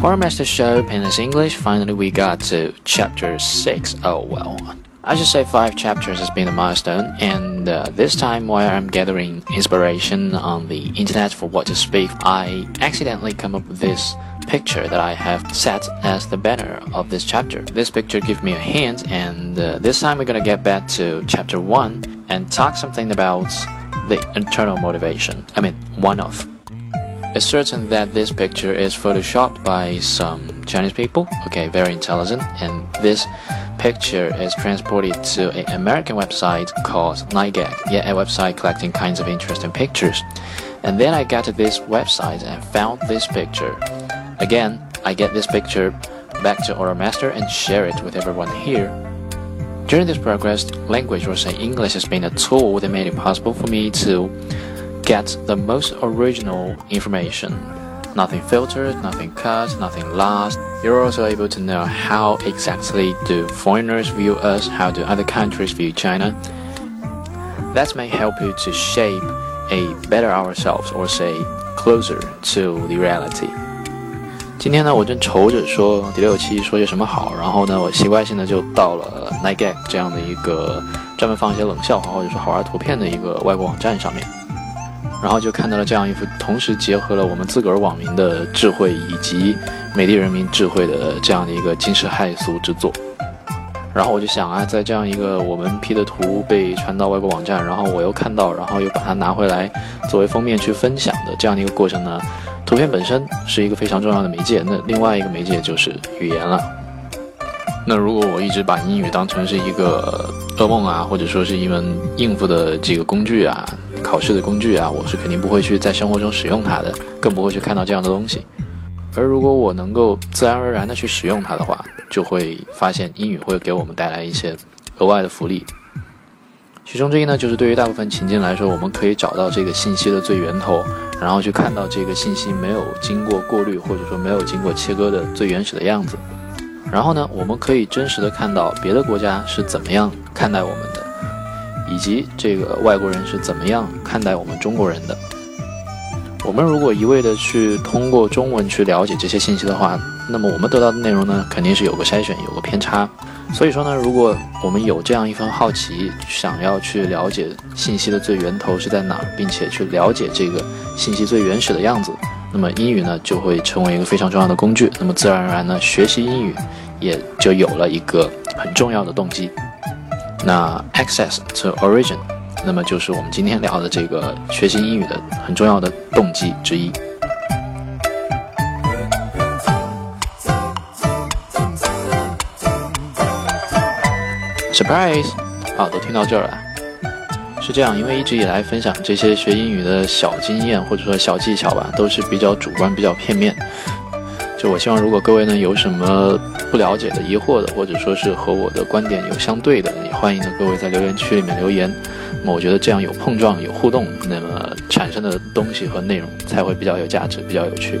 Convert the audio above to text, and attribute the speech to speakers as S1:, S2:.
S1: Horror Master Show Pen is English. Finally, we got to chapter 6. Oh well, I should say 5 chapters has been a milestone, and uh, this time, while I'm gathering inspiration on the internet for what to speak, I accidentally come up with this picture that I have set as the banner of this chapter. This picture gives me a hint, and uh, this time we're gonna get back to chapter 1 and talk something about the internal motivation. I mean, one of. It's certain that this picture is photoshopped by some Chinese people, okay, very intelligent, and this picture is transported to an American website called Nightgag, yeah, a website collecting kinds of interesting pictures. And then I got to this website and found this picture. Again, I get this picture back to Oral Master and share it with everyone here. During this progress, language or say English has been a tool that made it possible for me to get the most original information Nothing filtered, nothing cut, nothing lost. You're also able to know how exactly do foreigners view us, how do other countries view China. That may help you to shape a better ourselves or say closer to the reality. 今天呢，我正愁着说第六期说些什么好，然后呢，我习惯性的就到了 Nightgag 这样的一个专门放一些冷笑话或者说好玩图片的一个外国网站上面， 然后就看到了这样一幅同时结合了我们自个儿网民的智慧以及美丽人民智慧的这样的一个惊世骇俗之作。然后我就想啊，在这样一个我们 P 的图被传到外国网站，然后我又看到，然后又把它拿回来作为封面去分享的这样的一个过程呢。图片本身是一个非常重要的媒介，那另外一个媒介就是语言了。那如果我一直把英语当成是一个噩梦啊，或者说是一门应付的这个工具啊，考试的工具啊，我是肯定不会去在生活中使用它的，更不会去看到这样的东西。而如果我能够自然而然的去使用它的话，就会发现英语会给我们带来一些额外的福利。其中之一呢，就是对于大部分情境来说，我们可以找到这个信息的最源头，然后去看到这个信息没有经过过滤或者说没有经过切割的最原始的样子。然后呢，我们可以真实的看到别的国家是怎么样看待我们的，以及这个外国人是怎么样看待我们中国人的。我们如果一味的去通过中文去了解这些信息的话，那么我们得到的内容呢，肯定是有个筛选，有个偏差。所以说呢，如果我们有这样一份好奇，想要去了解信息的最源头是在哪，并且去了解这个信息最原始的样子，那么英语呢就会成为一个非常重要的工具。那么自然而然呢，学习英语也就有了一个很重要的动机。那 access to origin，那么就是我们今天聊的这个学习英语的很重要的动机之一。Surprise！好，都听到这儿了。是这样，因为一直以来分享这些学英语的小经验或者说小技巧吧，都是比较主观、比较片面。就我希望，如果各位呢有什么不了解的、疑惑的，或者说是和我的观点有相对的，也欢迎呢各位在留言区里面留言。那么我觉得这样有碰撞、有互动，那么产生的东西和内容才会比较有价值、比较有趣。